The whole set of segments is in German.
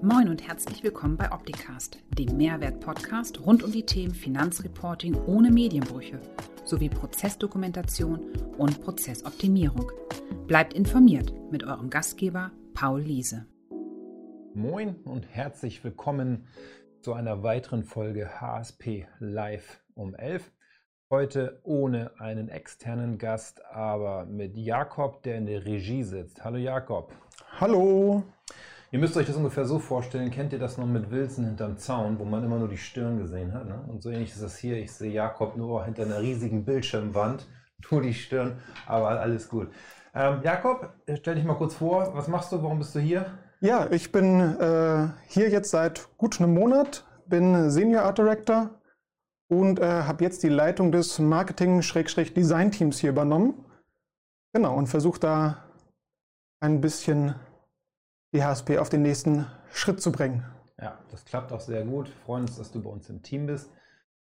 Moin und herzlich willkommen bei Opticast, dem Mehrwert-Podcast rund um die Themen Finanzreporting ohne Medienbrüche sowie Prozessdokumentation und Prozessoptimierung. Bleibt informiert mit eurem Gastgeber Paul Liese. Moin und herzlich willkommen zu einer weiteren Folge HSP Live um 11. Heute ohne einen externen Gast, aber mit Jakob, der in der Regie sitzt. Hallo Jakob. Hallo. Ihr müsst euch das ungefähr so vorstellen, kennt ihr das noch mit Wilson hinterm Zaun, wo man immer nur die Stirn gesehen hat? Ne? Und so ähnlich ist das hier. Ich sehe Jakob nur hinter einer riesigen Bildschirmwand, nur die Stirn, aber alles gut. Ähm, Jakob, stell dich mal kurz vor, was machst du, warum bist du hier? Ja, ich bin äh, hier jetzt seit gut einem Monat, bin Senior Art Director und äh, habe jetzt die Leitung des Marketing-Design-Teams hier übernommen. Genau, und versuche da ein bisschen die HSP auf den nächsten Schritt zu bringen. Ja, das klappt auch sehr gut. Wir freuen uns, dass du bei uns im Team bist.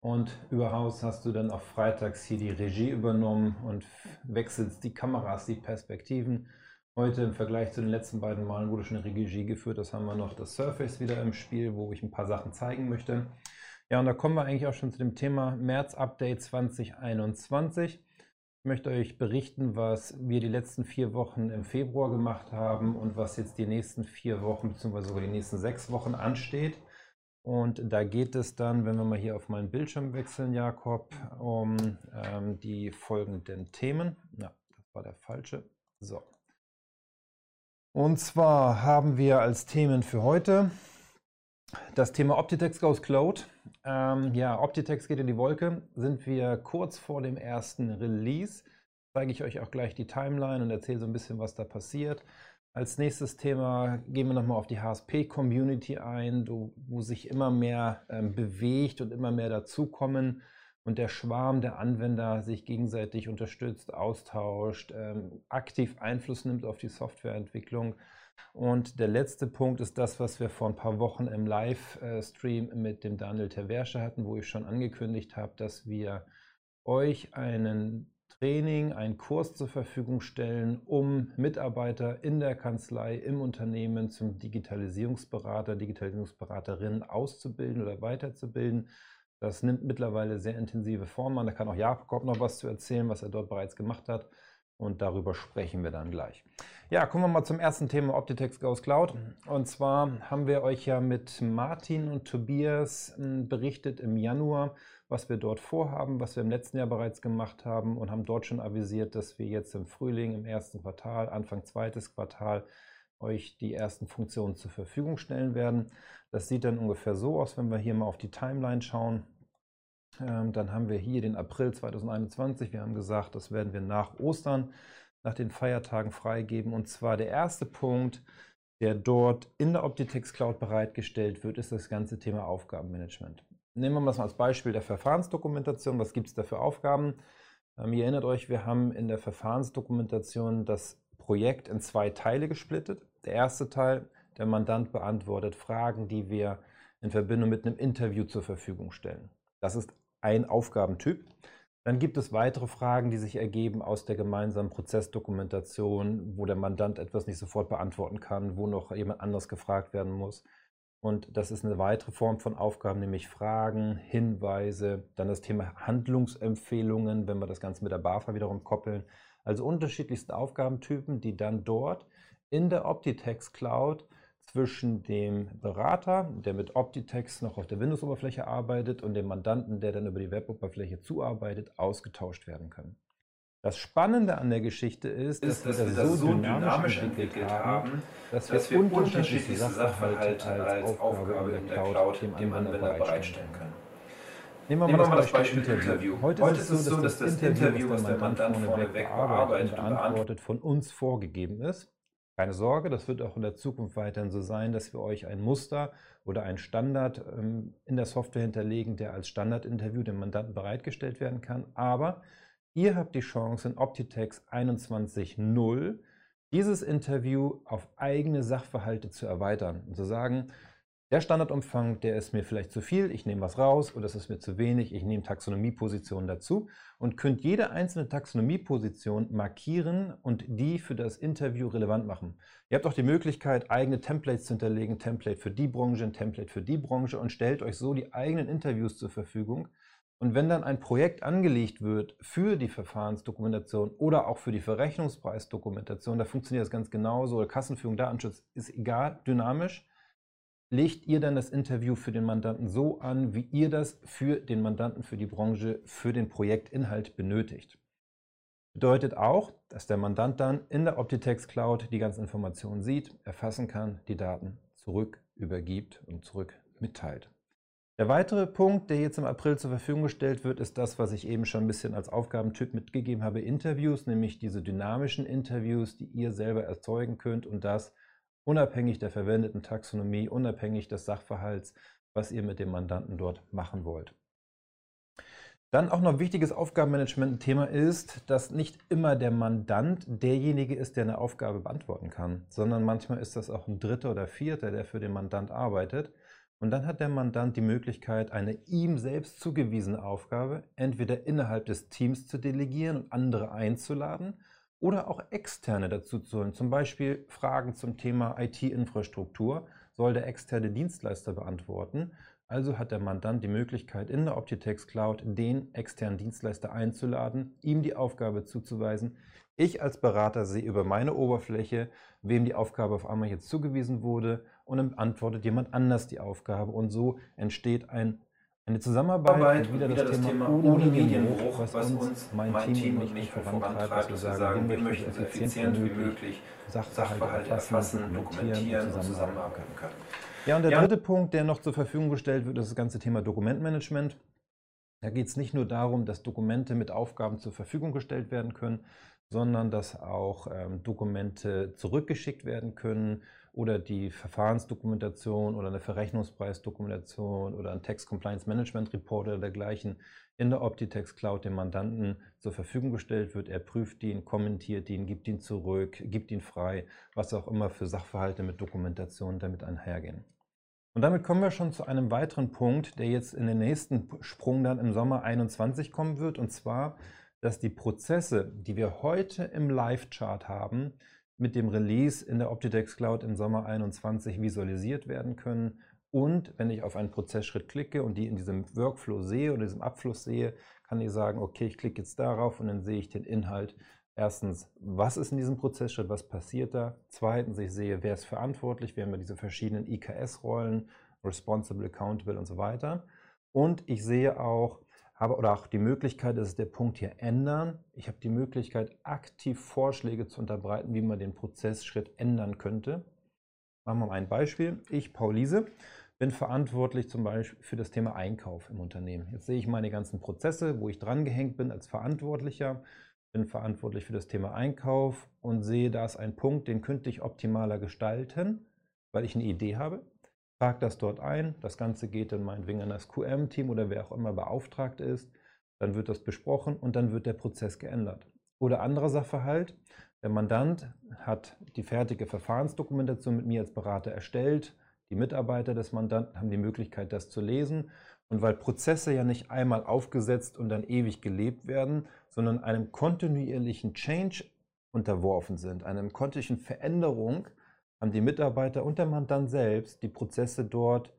Und überhaus hast du dann auch freitags hier die Regie übernommen und wechselst die Kameras, die Perspektiven. Heute im Vergleich zu den letzten beiden Malen wurde schon eine Regie geführt. Das haben wir noch das Surface wieder im Spiel, wo ich ein paar Sachen zeigen möchte. Ja, und da kommen wir eigentlich auch schon zu dem Thema März Update 2021. Möchte euch berichten, was wir die letzten vier Wochen im Februar gemacht haben und was jetzt die nächsten vier Wochen bzw. sogar die nächsten sechs Wochen ansteht. Und da geht es dann, wenn wir mal hier auf meinen Bildschirm wechseln, Jakob, um ähm, die folgenden Themen. Ja, das war der falsche. So. Und zwar haben wir als Themen für heute das Thema Optitex Goes Cloud. Ähm, ja, Optitex geht in die Wolke. Sind wir kurz vor dem ersten Release. Zeige ich euch auch gleich die Timeline und erzähle so ein bisschen, was da passiert. Als nächstes Thema gehen wir nochmal auf die HSP-Community ein, wo sich immer mehr ähm, bewegt und immer mehr dazukommen und der Schwarm der Anwender sich gegenseitig unterstützt, austauscht, ähm, aktiv Einfluss nimmt auf die Softwareentwicklung. Und der letzte Punkt ist das, was wir vor ein paar Wochen im Livestream mit dem Daniel Terversche hatten, wo ich schon angekündigt habe, dass wir euch einen Training, einen Kurs zur Verfügung stellen, um Mitarbeiter in der Kanzlei, im Unternehmen zum Digitalisierungsberater, Digitalisierungsberaterin auszubilden oder weiterzubilden. Das nimmt mittlerweile sehr intensive Form an. Da kann auch Jakob noch was zu erzählen, was er dort bereits gemacht hat. Und darüber sprechen wir dann gleich. Ja, kommen wir mal zum ersten Thema Optitex Goes Cloud. Und zwar haben wir euch ja mit Martin und Tobias hm, berichtet im Januar, was wir dort vorhaben, was wir im letzten Jahr bereits gemacht haben und haben dort schon avisiert, dass wir jetzt im Frühling, im ersten Quartal, Anfang zweites Quartal euch die ersten Funktionen zur Verfügung stellen werden. Das sieht dann ungefähr so aus, wenn wir hier mal auf die Timeline schauen. Ähm, dann haben wir hier den April 2021. Wir haben gesagt, das werden wir nach Ostern, nach den Feiertagen freigeben. Und zwar der erste Punkt, der dort in der Optitex Cloud bereitgestellt wird, ist das ganze Thema Aufgabenmanagement. Nehmen wir mal als Beispiel der Verfahrensdokumentation. Was gibt es da für Aufgaben? Ähm, ihr erinnert euch, wir haben in der Verfahrensdokumentation das Projekt in zwei Teile gesplittet. Der erste Teil, der Mandant beantwortet Fragen, die wir in Verbindung mit einem Interview zur Verfügung stellen. Das ist ein Aufgabentyp. Dann gibt es weitere Fragen, die sich ergeben aus der gemeinsamen Prozessdokumentation, wo der Mandant etwas nicht sofort beantworten kann, wo noch jemand anders gefragt werden muss. Und das ist eine weitere Form von Aufgaben, nämlich Fragen, Hinweise, dann das Thema Handlungsempfehlungen, wenn wir das Ganze mit der BAFA wiederum koppeln. Also unterschiedlichste Aufgabentypen, die dann dort in der Optitex Cloud zwischen dem Berater, der mit Optitext noch auf der Windows-Oberfläche arbeitet, und dem Mandanten, der dann über die Web-Oberfläche zuarbeitet, ausgetauscht werden können. Das Spannende an der Geschichte ist, ist dass, dass, wir das so dynamisch entwickelt haben, dass, dass wir unterschiedliche Sachverhalte als Aufgabe in der Cloud dem Anwender bereitstellen können. Nehmen wir, Nehmen mal, das Beispiel, Beispiel Interview. Interview. Heute, Heute ist es so, dass, das Interview, was der Mandant vorneweg bearbeitet und beantwortet, von uns vorgegeben ist. Keine Sorge, das wird auch in der Zukunft weiterhin so sein, dass wir euch ein Muster oder ein Standard ähm, in der Software hinterlegen, der als Standardinterview dem Mandanten bereitgestellt werden kann. Aber ihr habt die Chance in Optitex 21.0 dieses Interview auf eigene Sachverhalte zu erweitern und zu sagen, Der Standardumfang, der ist mir vielleicht zu viel, ich nehme was raus oder es ist mir zu wenig, ich nehme Taxonomiepositionen dazu und könnt jede einzelne Taxonomieposition markieren und die für das Interview relevant machen. Ihr habt auch die Möglichkeit, eigene Templates zu hinterlegen, Template für die Branche, ein Template für die Branche und stellt euch so die eigenen Interviews zur Verfügung. Und wenn dann ein Projekt angelegt wird für die Verfahrensdokumentation oder auch für die Verrechnungspreisdokumentation, da funktioniert das ganz genauso, Kassenführung, Datenschutz ist egal, dynamisch legt ihr dann das Interview für den Mandanten so an, wie ihr das für den Mandanten, für die Branche, für den Projektinhalt benötigt. Bedeutet auch, dass der Mandant dann in der Optitex Cloud die ganzen Informationen sieht, erfassen kann, die Daten zurück übergibt und zurück mitteilt. Der weitere Punkt, der jetzt im April zur Verfügung gestellt wird, ist das, was ich eben schon ein bisschen als Aufgabentyp mitgegeben habe, Interviews, nämlich diese dynamischen Interviews, die ihr selber erzeugen könnt und das unabhängig der verwendeten Taxonomie, unabhängig des Sachverhalts, was ihr mit dem Mandanten dort machen wollt. Dann auch noch ein wichtiges Aufgabenmanagement-Thema ist, dass nicht immer der Mandant derjenige ist, der eine Aufgabe beantworten kann, sondern manchmal ist das auch ein Dritter oder Vierter, der für den Mandant arbeitet. Und dann hat der Mandant die Möglichkeit, eine ihm selbst zugewiesene Aufgabe entweder innerhalb des Teams zu delegieren und andere einzuladen oder auch externe dazu zu holen. Zum Beispiel Fragen zum Thema IT-Infrastruktur soll der externe Dienstleister beantworten. Also hat der Mandant die Möglichkeit, in der Optitex Cloud den externen Dienstleister einzuladen, ihm die Aufgabe zuzuweisen. Ich als Berater sehe über meine Oberfläche, wem die Aufgabe auf einmal jetzt zugewiesen wurde und dann antwortet jemand anders die Aufgabe und so entsteht ein eine Zusammenarbeit, wieder, wieder das, das, Thema, ohne Medienbruch, was, was uns, mein, Team und ich vorantreibt, dass wir sagen, wir möchten so effizient wie möglich Sachverhalte erfassen, dokumentieren und zusammenarbeiten können. Ja, und der ja. dritte Punkt, der noch zur Verfügung gestellt wird, ist das ganze Thema Dokumentmanagement. Da geht es nicht nur darum, dass Dokumente mit Aufgaben zur Verfügung gestellt werden können, sondern dass auch ähm, Dokumente zurückgeschickt werden können oder die Verfahrensdokumentation oder eine Verrechnungspreisdokumentation oder ein Text Compliance Management Report oder dergleichen in der Optitex Cloud dem Mandanten zur Verfügung gestellt wird. Er prüft ihn, kommentiert ihn, gibt ihn zurück, gibt ihn frei, was auch immer für Sachverhalte mit Dokumentation damit einhergehen. Und damit kommen wir schon zu einem weiteren Punkt, der jetzt in den nächsten Sprung dann im Sommer 21 kommen wird, und zwar, dass die Prozesse, die wir heute im Live-Chart haben, mit dem Release in der Optitex Cloud im Sommer 21 visualisiert werden können. Und wenn ich auf einen Prozessschritt klicke und die in diesem Workflow sehe oder diesem Abfluss sehe, kann ich sagen, okay, ich klicke jetzt darauf und dann sehe ich den Inhalt. Erstens, was ist in diesem Prozessschritt, was passiert da? Zweitens, ich sehe, wer ist verantwortlich, wir haben ja diese verschiedenen IKS-Rollen, Responsible, Accountable und so weiter. Und ich sehe auch, habe oder auch die Möglichkeit, das ist der Punkt hier ändern. Ich habe die Möglichkeit, aktiv Vorschläge zu unterbreiten, wie man den Prozessschritt ändern könnte. Machen wir mal ein Beispiel. Ich, Paul Liese, bin verantwortlich zum Beispiel für das Thema Einkauf im Unternehmen. Jetzt sehe ich meine ganzen Prozesse, wo ich dran gehängt bin als Verantwortlicher, bin verantwortlich für das Thema Einkauf und sehe, da ist ein Punkt, den könnte ich optimaler gestalten, weil ich eine Idee habe trage das dort ein. Das Ganze geht dann meinetwegen an das QM-Team oder wer auch immer beauftragt ist. Dann wird das besprochen und dann wird der Prozess geändert. Oder anderer Sachverhalt, der Mandant hat die fertige Verfahrensdokumentation mit mir als Berater erstellt. Die Mitarbeiter des Mandanten haben die Möglichkeit, das zu lesen. Und weil Prozesse ja nicht einmal aufgesetzt und dann ewig gelebt werden, sondern einem kontinuierlichen Change unterworfen sind, einem kontinuierlichen Veränderung, haben die Mitarbeiter und der Mandant selbst die Prozesse dort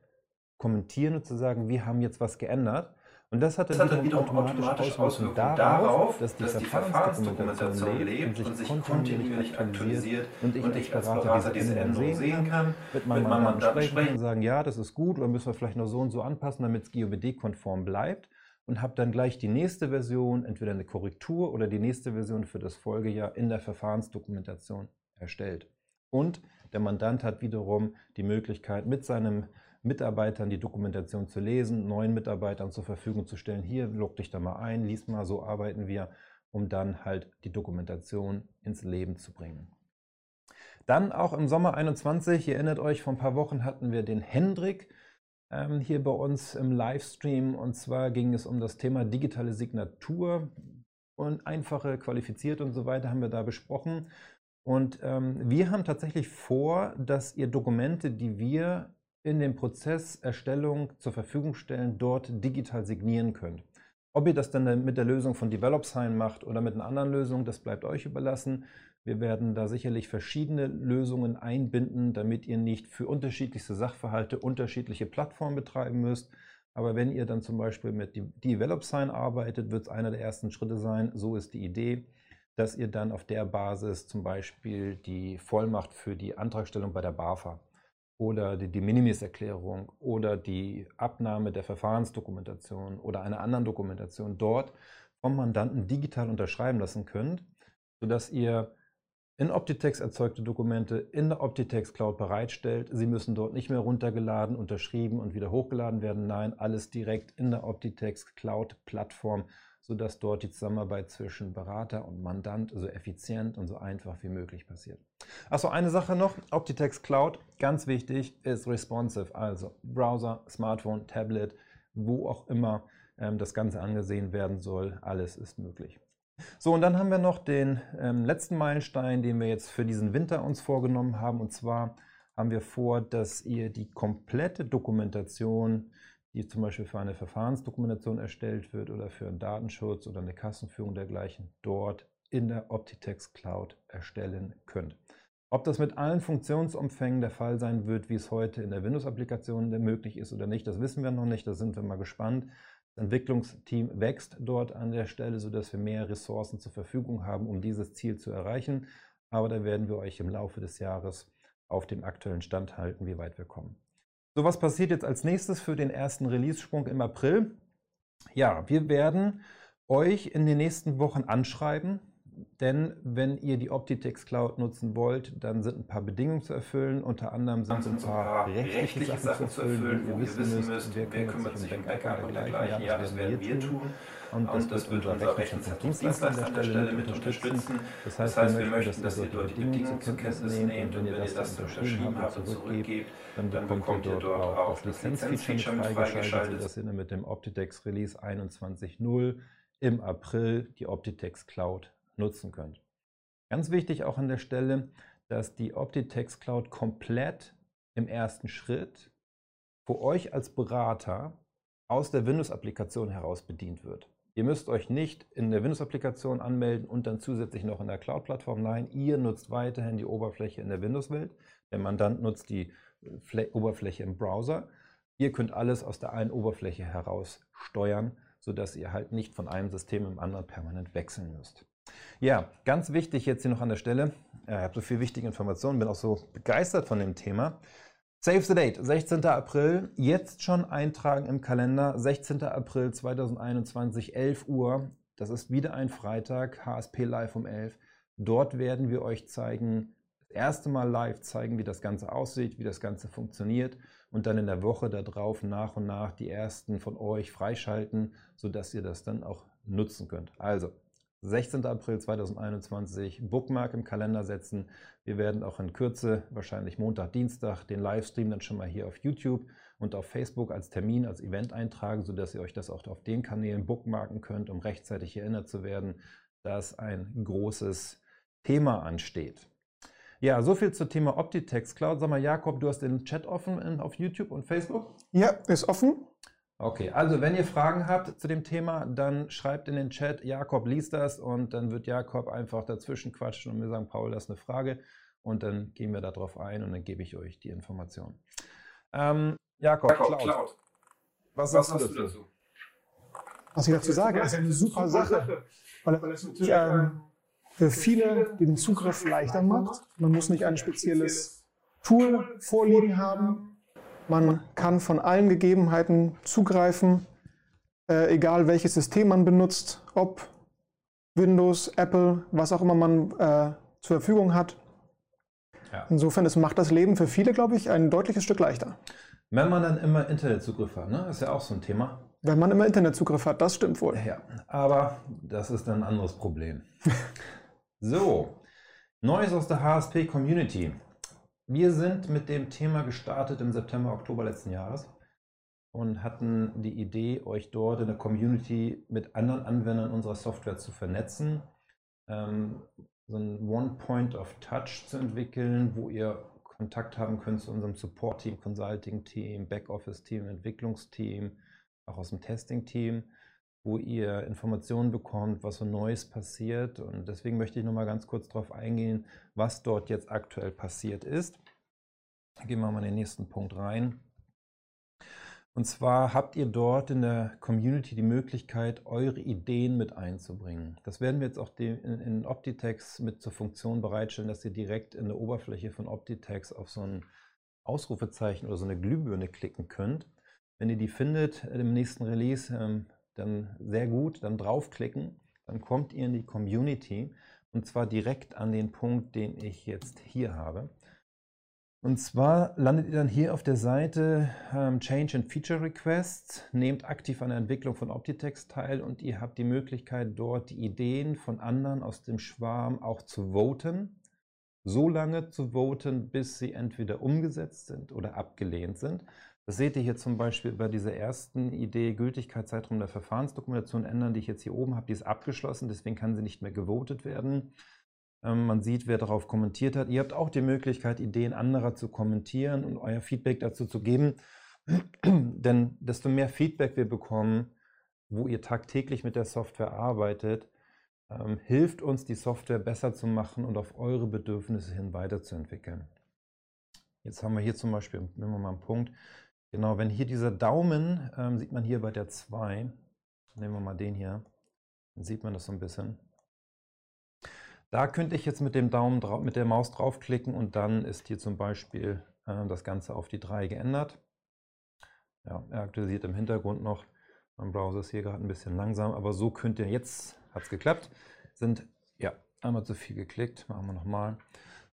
kommentieren und zu sagen, wir haben jetzt was geändert. Und das hat dann, wiederum, wiederum automatisch Auswirkungen darauf, dass die, dass die Verfahrensdokumentation lebt und sich kontinuierlich aktualisiert und ich, und ich als Berater diese Änderungen sehen kann, mit meinem Mandanten sprechen und sagen, ja, das ist gut oder müssen wir vielleicht noch so und so anpassen, damit es GOBD-konform bleibt und habe dann gleich die nächste Version, entweder eine Korrektur oder die nächste Version für das Folgejahr in der Verfahrensdokumentation erstellt. Und der Mandant hat wiederum die Möglichkeit, mit seinen Mitarbeitern die Dokumentation zu lesen, neuen Mitarbeitern zur Verfügung zu stellen. Hier, log dich da mal ein, lies mal, so arbeiten wir, um dann halt die Dokumentation ins Leben zu bringen. Dann auch im Sommer 21, ihr erinnert euch, vor ein paar Wochen hatten wir den Hendrik ähm, hier bei uns im Livestream. Und zwar ging es um das Thema digitale Signatur und einfache, qualifiziert und so weiter haben wir da besprochen. Und ähm, wir haben tatsächlich vor, dass ihr Dokumente, die wir in dem Prozess Erstellung zur Verfügung stellen, dort digital signieren könnt. Ob ihr das dann mit der Lösung von DevelopSign macht oder mit einer anderen Lösung, das bleibt euch überlassen. Wir werden da sicherlich verschiedene Lösungen einbinden, damit ihr nicht für unterschiedlichste Sachverhalte unterschiedliche Plattformen betreiben müsst. Aber wenn ihr dann zum Beispiel mit DevelopSign arbeitet, wird es einer der ersten Schritte sein. So ist die Idee, dass ihr dann auf der Basis zum Beispiel die Vollmacht für die Antragstellung bei der BAFA oder die De Minimis-Erklärung oder die Abnahme der Verfahrensdokumentation oder einer anderen Dokumentation dort vom Mandanten digital unterschreiben lassen könnt, sodass ihr in Optitex erzeugte Dokumente in der Optitex Cloud bereitstellt. Sie müssen dort nicht mehr runtergeladen, unterschrieben und wieder hochgeladen werden. Nein, alles direkt in der Optitex Cloud Plattform sodass dort die Zusammenarbeit zwischen Berater und Mandant so effizient und so einfach wie möglich passiert. Achso, eine Sache noch, Optitex Cloud, ganz wichtig, ist responsive, also Browser, Smartphone, Tablet, wo auch immer ähm, das Ganze angesehen werden soll, alles ist möglich. So, und dann haben wir noch den ähm, letzten Meilenstein, den wir jetzt für diesen Winter uns vorgenommen haben, und zwar haben wir vor, dass ihr die komplette Dokumentation die zum Beispiel für eine Verfahrensdokumentation erstellt wird oder für einen Datenschutz oder eine Kassenführung dergleichen, dort in der Optitex Cloud erstellen könnt. Ob das mit allen Funktionsumfängen der Fall sein wird, wie es heute in der Windows-Applikation möglich ist oder nicht, das wissen wir noch nicht, da sind wir mal gespannt. Das Entwicklungsteam wächst dort an der Stelle, sodass wir mehr Ressourcen zur Verfügung haben, um dieses Ziel zu erreichen. Aber da werden wir euch im Laufe des Jahres auf dem aktuellen Stand halten, wie weit wir kommen. So, was passiert jetzt als nächstes für den ersten Release-Sprung im April? Ja, wir werden euch in den nächsten Wochen anschreiben, denn wenn ihr die Optitex Cloud nutzen wollt, dann sind ein paar Bedingungen zu erfüllen. Unter anderem sind ein paar rechtliche Sachen zu erfüllen, wo ihr wissen müsst, wer kümmert sich um Backup und dergleichen. Ja, das werden wir tun. Und das, das wird unser Rechnungsdienstleister an der Stelle mit unterstützen. Das heißt, das heißt wir möchten, dass ihr dort die Bedingungen zur Kenntnis nehmt und wenn ihr das unterschrieben habt und zurückgebt, dann bekommt ihr dort auch das Lizenzfeature mit freigeschaltet, sodass ihr mit dem Optitex Release 21.0 im April die Optitex Cloud nutzen könnt. Ganz wichtig auch an der Stelle, dass die Optitex Cloud komplett im ersten Schritt für euch als Berater aus der Windows-Applikation heraus bedient wird. Ihr müsst euch nicht in der Windows-Applikation anmelden und dann zusätzlich noch in der Cloud-Plattform. Nein, ihr nutzt weiterhin die Oberfläche in der Windows-Welt. Der Mandant nutzt die Fl Oberfläche im Browser. Ihr könnt alles aus der einen Oberfläche heraus steuern, sodass ihr halt nicht von einem System im anderen permanent wechseln müsst. Ja, ganz wichtig jetzt hier noch an der Stelle. Ich habe so viel wichtige Informationen, bin auch so begeistert von dem Thema. Save the Date, 16. April, jetzt schon eintragen im Kalender, 16. April 2021, 11 Uhr. Das ist wieder ein Freitag, HSP Live um 11. Dort werden wir euch zeigen, das erste Mal live zeigen, wie das Ganze aussieht, wie das Ganze funktioniert und dann in der Woche darauf nach und nach die ersten von euch freischalten, sodass ihr das dann auch nutzen könnt. Also 16. April 2021 Bookmark im Kalender setzen. Wir werden auch in Kürze, wahrscheinlich Montag, Dienstag, den Livestream dann schon mal hier auf YouTube und auf Facebook als Termin, als Event eintragen, sodass ihr euch das auch auf den Kanälen bookmarken könnt, um rechtzeitig erinnert zu werden, dass ein großes Thema ansteht. Ja, so viel zum Thema Optitex Cloud. Sag mal, Jakob, du hast den Chat offen auf YouTube und Facebook? Ja, ist offen. Okay, also wenn ihr Fragen habt zu dem Thema, dann schreibt in den Chat, Jakob liest das und dann wird Jakob einfach dazwischen quatschen und mir sagen, Paul, das ist eine Frage und dann gehen wir darauf ein und dann gebe ich euch die Information. Ähm, Jakob, Jakob Cloud. Cloud. Was, sagst du dazu? dazu? Was ich dazu sage, ist eine super Sache, weil es natürlich ähm, für viele den Zugriff leichter macht. Man muss nicht ein spezielles Tool vorliegen haben, man kann von allen Gegebenheiten zugreifen, äh, egal welches System man benutzt, ob Windows, Apple, was auch immer man äh, zur Verfügung hat. Ja. Insofern, es macht das Leben für viele, glaube ich, ein deutliches Stück leichter. Wenn man dann immer Internetzugriff hat, ne? ist ja auch so ein Thema. Wenn man immer Internetzugriff hat, das stimmt wohl. Ja, aber das ist ein anderes Problem. so, Neues aus der HSP Community. Wir sind mit dem Thema gestartet im September, Oktober letzten Jahres und hatten die Idee, euch dort in der Community mit anderen Anwendern unserer Software zu vernetzen, ähm, so ein One Point of Touch zu entwickeln, wo ihr Kontakt haben könnt zu unserem Support-Team, Consulting-Team, Backoffice-Team, Entwicklungsteam, auch aus dem Testing-Team, wo ihr Informationen bekommt, was so Neues passiert. Und deswegen möchte ich noch mal ganz kurz darauf eingehen, was dort jetzt aktuell passiert ist. Gehen wir mal in den nächsten Punkt rein. Und zwar habt ihr dort in der Community die Möglichkeit, eure Ideen mit einzubringen. Das werden wir jetzt auch in Optitex mit zur Funktion bereitstellen, dass ihr direkt in der Oberfläche von Optitex auf so ein Ausrufezeichen oder so eine Glühbirne klicken könnt. Wenn ihr die findet im nächsten Release, ähm, dann sehr gut, dann draufklicken, dann kommt ihr in die Community und zwar direkt an den Punkt, den ich jetzt hier habe. Und zwar landet ihr dann hier auf der Seite ähm, Change and Feature Requests, nehmt aktiv an der Entwicklung von Optitext teil und ihr habt die Möglichkeit, dort die Ideen von anderen aus dem Schwarm auch zu voten. So lange zu voten, bis sie entweder umgesetzt sind oder abgelehnt sind. Das seht ihr hier zum Beispiel bei dieser ersten Idee, Gültigkeitszeitraum der Verfahrensdokumentation ändern, die ich jetzt hier oben habe. Die ist abgeschlossen, deswegen kann sie nicht mehr gewotet werden. Ähm, man sieht, wer darauf kommentiert hat. Ihr habt auch die Möglichkeit, Ideen anderer zu kommentieren und euer Feedback dazu zu geben. Denn desto mehr Feedback wir bekommen, wo ihr tagtäglich mit der Software arbeitet, ähm, hilft uns, die Software besser zu machen und auf eure Bedürfnisse hin weiterzuentwickeln. Jetzt haben wir hier zum Beispiel, nehmen wir mal einen Punkt, genau, wenn hier dieser Daumen, ähm, sieht man hier bei der 2, nehmen wir mal den hier, dann sieht man das so ein bisschen. Da könnte ich jetzt mit dem Daumen drauf, mit der Maus draufklicken und dann ist hier zum Beispiel äh, das Ganze auf die 3 geändert. Ja, er aktualisiert im Hintergrund noch. Mein Browser ist hier gerade ein bisschen langsam, aber so könnt ihr, jetzt hat es geklappt, sind, ja, einmal zu viel geklickt, machen wir nochmal.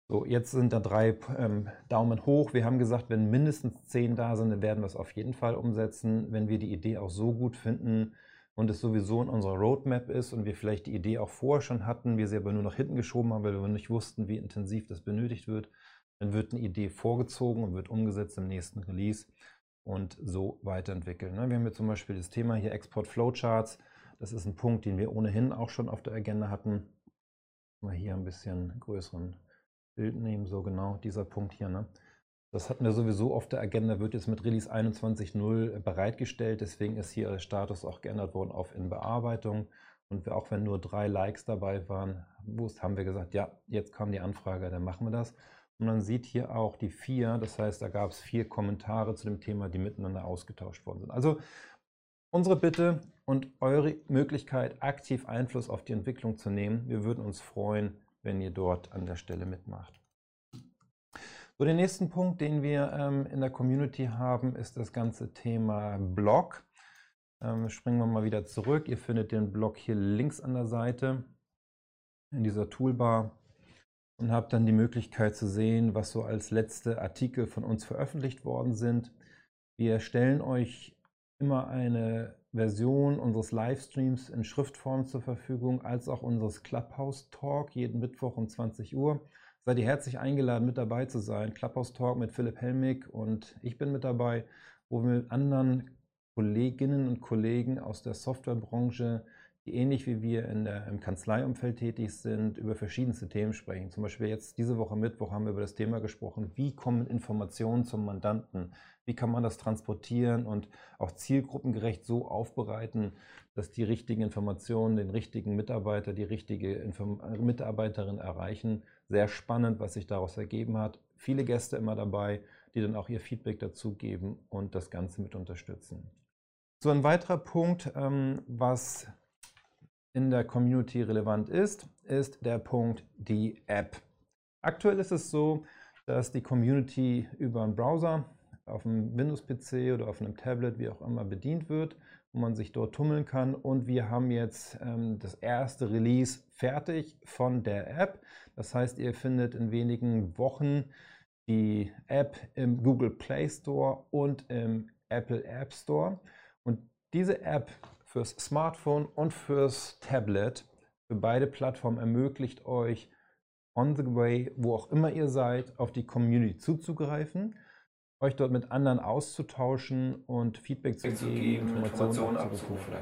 So, jetzt sind da drei ähm, Daumen hoch. Wir haben gesagt, wenn mindestens 10 da sind, dann werden wir es auf jeden Fall umsetzen. Wenn wir die Idee auch so gut finden, und es sowieso in unserer Roadmap ist und wir vielleicht die Idee auch vorher schon hatten, wir sie aber nur nach hinten geschoben haben, weil wir nicht wussten, wie intensiv das benötigt wird, dann wird eine Idee vorgezogen und wird umgesetzt im nächsten Release und so weiterentwickeln. Ne? Wir haben hier zum Beispiel das Thema hier Export Flowcharts. Das ist ein Punkt, den wir ohnehin auch schon auf der Agenda hatten. Mal hier ein bisschen größeren Bild nehmen, so genau dieser Punkt hier. Ne? Das hatten wir sowieso auf der Agenda, wird jetzt mit Release 21.0 bereitgestellt. Deswegen ist hier der Status auch geändert worden auf in Bearbeitung. Und auch wenn nur drei Likes dabei waren, haben wir gesagt, ja, jetzt kam die Anfrage, dann machen wir das. Und man sieht hier auch die vier, das heißt, da gab es vier Kommentare zu dem Thema, die miteinander ausgetauscht worden sind. Also unsere Bitte und eure Möglichkeit, aktiv Einfluss auf die Entwicklung zu nehmen. Wir würden uns freuen, wenn ihr dort an der Stelle mitmacht. So, den nächsten Punkt, den wir ähm, in der Community haben, ist das ganze Thema Blog. Ähm, springen wir mal wieder zurück. Ihr findet den Blog hier links an der Seite in dieser Toolbar und habt dann die Möglichkeit zu sehen, was so als letzte Artikel von uns veröffentlicht worden sind. Wir stellen euch immer eine Version unseres Livestreams in Schriftform zur Verfügung, als auch unseres Clubhouse Talk jeden Mittwoch um 20 Uhr. Seid ihr herzlich eingeladen, mit dabei zu sein. Clubhouse Talk mit Philipp Helmig und ich bin mit dabei, wo wir mit anderen Kolleginnen und Kollegen aus der Softwarebranche, die ähnlich wie wir in der, im Kanzleiumfeld tätig sind, über verschiedenste Themen sprechen. Zum Beispiel jetzt diese Woche Mittwoch haben wir über das Thema gesprochen, wie kommen Informationen zum Mandanten? Wie kann man das transportieren und auch zielgruppengerecht so aufbereiten, dass die richtigen Informationen den richtigen Mitarbeiter, die richtige Inform Mitarbeiterin erreichen? Sehr spannend, was sich daraus ergeben hat. Viele Gäste immer dabei, die dann auch ihr Feedback dazu geben und das Ganze mit unterstützen. So ein weiterer Punkt, ähm, was in der Community relevant ist, ist der Punkt die App. Aktuell ist es so, dass die Community über einen Browser auf einem Windows-PC oder auf einem Tablet, wie auch immer, bedient wird, wo man sich dort tummeln kann. Und wir haben jetzt ähm, das erste Release fertig von der App. Das heißt, ihr findet in wenigen Wochen die App im Google Play Store und im Apple App Store. Und diese App fürs Smartphone und fürs Tablet, für beide Plattformen ermöglicht euch on the way, wo auch immer ihr seid, auf die Community zuzugreifen euch dort mit anderen auszutauschen und Feedback zu, zu geben, Informationen, Informationen abzurufen.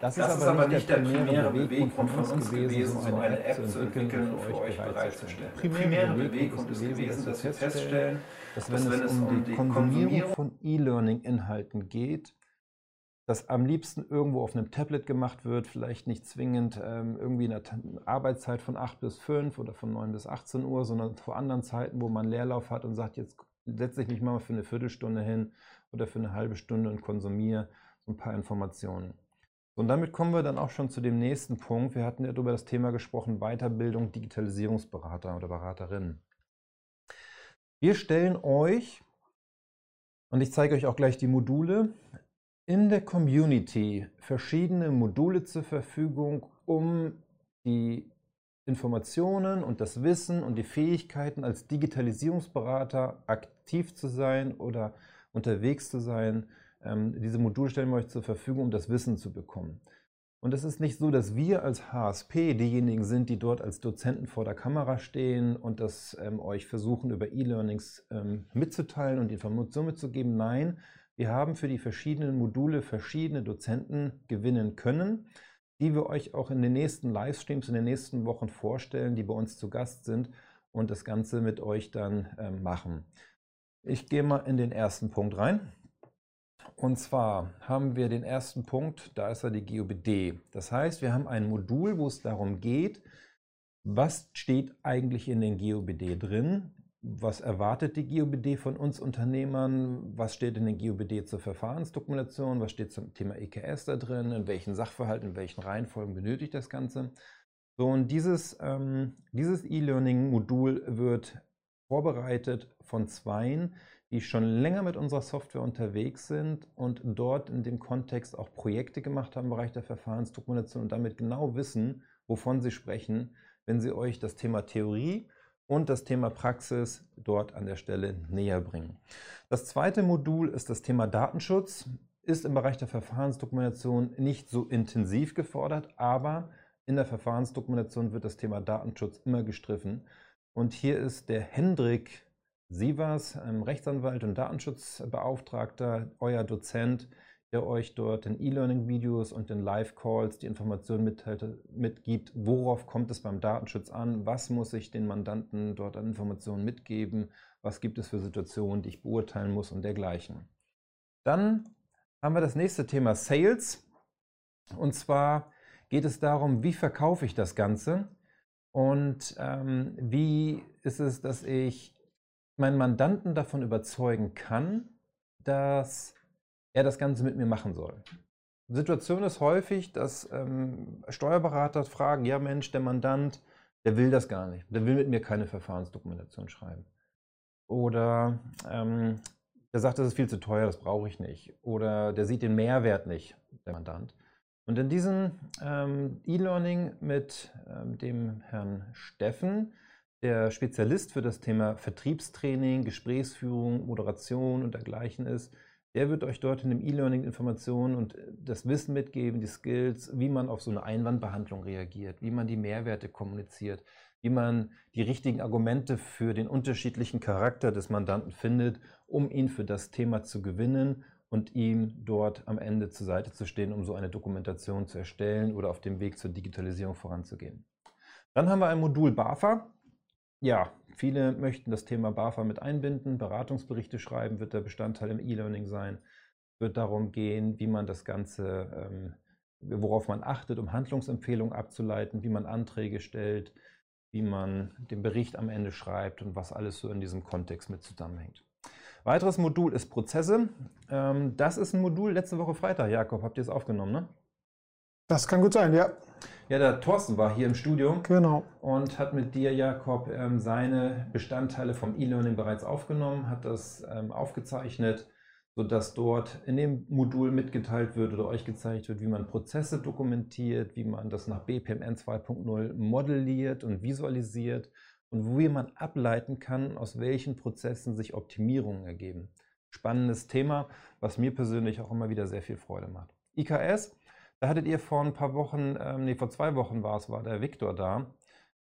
Das, Das ist aber nicht der primäre Beweggrund von uns gewesen, so eine App zu entwickeln und für euch bereitzustellen. Der primäre Beweggrund ist gewesen, dass wir feststellen, dass wenn es um die Konsumierung von E-Learning-Inhalten geht, das am liebsten irgendwo auf einem Tablet gemacht wird, vielleicht nicht zwingend ähm, irgendwie in der Arbeitszeit von 8 bis 5 oder von 9 bis 18 Uhr, sondern vor anderen Zeiten, wo man Leerlauf hat und sagt, jetzt setze ich mich mal für eine Viertelstunde hin oder für eine halbe Stunde und konsumiere so ein paar Informationen. Und damit kommen wir dann auch schon zu dem nächsten Punkt. Wir hatten ja über das Thema gesprochen, Weiterbildung, Digitalisierungsberater oder Beraterinnen. Wir stellen euch, und ich zeige euch auch gleich die Module, in der Community verschiedene Module zur Verfügung, um die Informationen und das Wissen und die Fähigkeiten als Digitalisierungsberater aktiv zu sein oder unterwegs zu sein. Ähm, diese Module stellen wir euch zur Verfügung, um das Wissen zu bekommen. Und es ist nicht so, dass wir als HSP diejenigen sind, die dort als Dozenten vor der Kamera stehen und das ähm, euch versuchen, über E-Learnings ähm, mitzuteilen und Informationen mitzugeben. Nein, wir haben für die verschiedenen Module verschiedene Dozenten gewinnen können, die wir euch auch in den nächsten Livestreams in den nächsten Wochen vorstellen, die bei uns zu Gast sind und das Ganze mit euch dann äh, machen. Ich gehe mal in den ersten Punkt rein. Und zwar haben wir den ersten Punkt, da ist er die GOBD. Das heißt, wir haben ein Modul, wo es darum geht, was steht eigentlich in den GOBD drin, was erwartet die GOBD von uns Unternehmern? Was steht in der GOBD zur Verfahrensdokumentation? Was steht zum Thema EKS da drin? In welchen Sachverhalten, in welchen Reihenfolgen benötigt das Ganze? So, und dieses ähm, dieses E-Learning-Modul wird vorbereitet von Zweien, die schon länger mit unserer Software unterwegs sind und dort in dem Kontext auch Projekte gemacht haben im Bereich der Verfahrensdokumentation und damit genau wissen, wovon sie sprechen, wenn sie euch das Thema Theorie und das Thema Praxis dort an der Stelle näher bringen. Das zweite Modul ist das Thema Datenschutz, ist im Bereich der Verfahrensdokumentation nicht so intensiv gefordert, aber in der Verfahrensdokumentation wird das Thema Datenschutz immer gestriffen. Und hier ist der Hendrik Sievers, Rechtsanwalt und Datenschutzbeauftragter, euer Dozent, der euch dort in E-Learning-Videos und in Live-Calls die Informationen mitgibt, worauf kommt es beim Datenschutz an, was muss ich den Mandanten dort an Informationen mitgeben, was gibt es für Situationen, die ich beurteilen muss und dergleichen. Dann haben wir das nächste Thema Sales. Und zwar geht es darum, wie verkaufe ich das Ganze und ähm, wie ist es, dass ich meinen Mandanten davon überzeugen kann, dass er das Ganze mit mir machen soll. Die Situation ist häufig, dass ähm, Steuerberater fragen, ja Mensch, der Mandant, der will das gar nicht, der will mit mir keine Verfahrensdokumentation schreiben. Oder ähm, der sagt, das ist viel zu teuer, das brauche ich nicht. Oder der sieht den Mehrwert nicht, der Mandant. Und in diesem ähm, E-Learning mit ähm, dem Herrn Steffen, der Spezialist für das Thema Vertriebstraining, Gesprächsführung, Moderation und dergleichen ist, der wird euch dort in dem E-Learning Informationen und äh, das Wissen mitgeben, die Skills, wie man auf so eine Einwandbehandlung reagiert, wie man die Mehrwerte kommuniziert, wie man die richtigen Argumente für den unterschiedlichen Charakter des Mandanten findet, um ihn für das Thema zu gewinnen und ihm dort am Ende zur Seite zu stehen, um so eine Dokumentation zu erstellen oder auf dem Weg zur Digitalisierung voranzugehen. Dann haben wir ein Modul BAFA. Ja, viele möchten das Thema BAFA mit einbinden. Beratungsberichte schreiben wird der Bestandteil im E-Learning sein. Es wird darum gehen, wie man das Ganze, ähm, worauf man achtet, um Handlungsempfehlungen abzuleiten, wie man Anträge stellt, wie man den Bericht am Ende schreibt und was alles so in diesem Kontext mit zusammenhängt. Weiteres Modul ist Prozesse. Ähm, das ist ein Modul letzte Woche Freitag, Jakob, habt ihr es aufgenommen, ne? Das kann gut sein, ja. Ja, der Thorsten war hier im Studio Genau. und hat mit dir, Jakob, ähm, seine Bestandteile vom E-Learning bereits aufgenommen, hat das ähm, aufgezeichnet, sodass dort in dem Modul mitgeteilt wird oder euch gezeigt wird, wie man Prozesse dokumentiert, wie man das nach BPMN 2.0 modelliert und visualisiert und wie man ableiten kann, aus welchen Prozessen sich Optimierungen ergeben. Spannendes Thema, was mir persönlich auch immer wieder sehr viel Freude macht. IKS da hattet ihr vor ein paar Wochen, ähm, nee, vor zwei Wochen war es, war der Viktor da.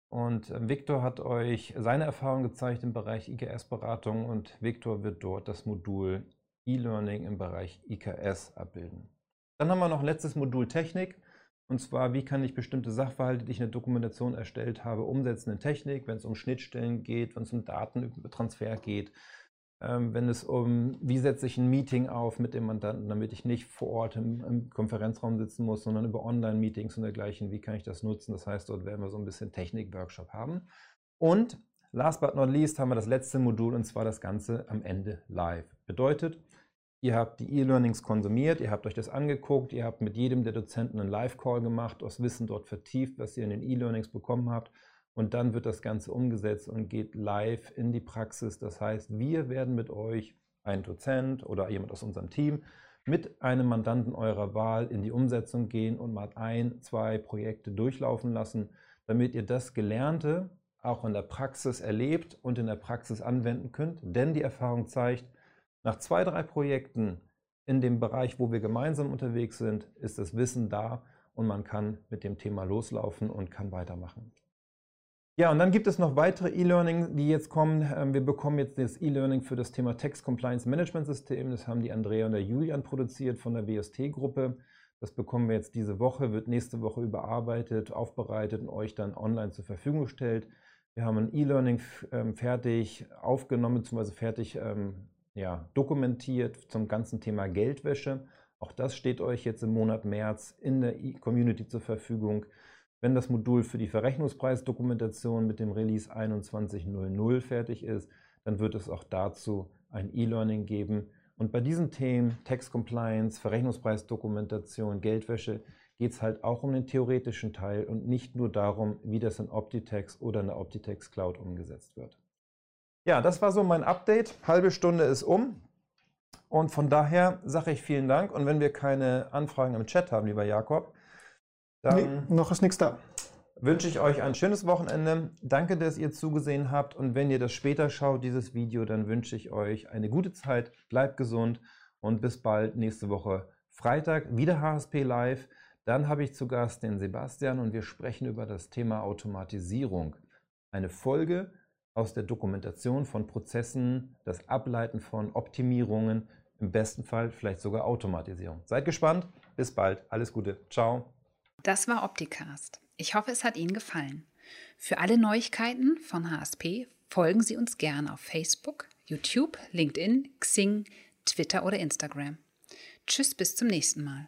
Und äh, Victor hat euch seine Erfahrung gezeigt im Bereich IKS-Beratung und Victor wird dort das Modul E-Learning im Bereich IKS abbilden. Dann haben wir noch ein letztes Modul Technik. Und zwar, wie kann ich bestimmte Sachverhalte, die ich in der Dokumentation erstellt habe, umsetzen in Technik, wenn es um Schnittstellen geht, wenn es um Datentransfer geht, ähm, wenn es um, wie setze ich ein Meeting auf mit dem Mandanten, damit ich nicht vor Ort im, im Konferenzraum sitzen muss, sondern über Online-Meetings und dergleichen, wie kann ich das nutzen? Das heißt, dort werden wir so ein bisschen Technik-Workshop haben. Und last but not least haben wir das letzte Modul und zwar das Ganze am Ende live. Bedeutet, Ihr habt die E-Learnings konsumiert, ihr habt euch das angeguckt, ihr habt mit jedem der Dozenten einen Live-Call gemacht, das Wissen dort vertieft, was ihr in den E-Learnings bekommen habt. Und dann wird das Ganze umgesetzt und geht live in die Praxis. Das heißt, wir werden mit euch, ein Dozent oder jemand aus unserem Team, mit einem Mandanten eurer Wahl in die Umsetzung gehen und mal ein, zwei Projekte durchlaufen lassen, damit ihr das Gelernte auch in der Praxis erlebt und in der Praxis anwenden könnt. Denn die Erfahrung zeigt, nach zwei, drei Projekten in dem Bereich, wo wir gemeinsam unterwegs sind, ist das Wissen da und man kann mit dem Thema loslaufen und kann weitermachen. Ja, und dann gibt es noch weitere E-Learning, die jetzt kommen. Ähm, wir bekommen jetzt das E-Learning für das Thema Text Compliance Management System. Das haben die Andrea und der Julian produziert von der WST-Gruppe. Das bekommen wir jetzt diese Woche, wird nächste Woche überarbeitet, aufbereitet und euch dann online zur Verfügung gestellt. Wir haben ein E-Learning ähm, fertig aufgenommen, beziehungsweise fertig ähm, ja, dokumentiert zum ganzen Thema Geldwäsche. Auch das steht euch jetzt im Monat März in der e Community zur Verfügung. Wenn das Modul für die Verrechnungspreisdokumentation mit dem Release 21.00 fertig ist, dann wird es auch dazu ein E-Learning geben. Und bei diesen Themen Tax Compliance, Verrechnungspreisdokumentation, Geldwäsche geht es halt auch um den theoretischen Teil und nicht nur darum, wie das in Optitex oder in der Optitex Cloud umgesetzt wird. Ja, das war so mein Update. Halbe Stunde ist um. Und von daher sage ich vielen Dank. Und wenn wir keine Anfragen im Chat haben, lieber Jakob, dann nee, noch ist nichts da. Wünsche ich euch ein schönes Wochenende. Danke, dass ihr zugesehen habt. Und wenn ihr das später schaut, dieses Video, dann wünsche ich euch eine gute Zeit. Bleibt gesund und bis bald nächste Woche Freitag wieder HSP Live. Dann habe ich zu Gast den Sebastian und wir sprechen über das Thema Automatisierung. Eine Folge, aus der Dokumentation von Prozessen, das Ableiten von Optimierungen, im besten Fall vielleicht sogar Automatisierung. Seid gespannt. Bis bald. Alles Gute. Ciao. Das war Opticast. Ich hoffe, es hat Ihnen gefallen. Für alle Neuigkeiten von HSP folgen Sie uns gerne auf Facebook, YouTube, LinkedIn, Xing, Twitter oder Instagram. Tschüss, bis zum nächsten Mal.